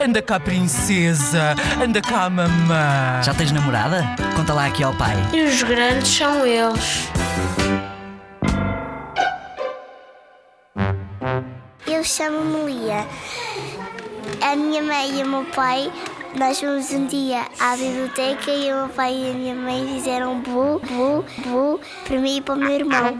Anda cá, princesa. Anda cá, mamã. Já tens namorada? Conta lá aqui ao pai. E os grandes são eles. Eu chamo-me Lia. A minha mãe e o meu pai, nós fomos um dia à biblioteca e o meu pai e a minha mãe fizeram bu, bu, bu para mim e para o meu irmão.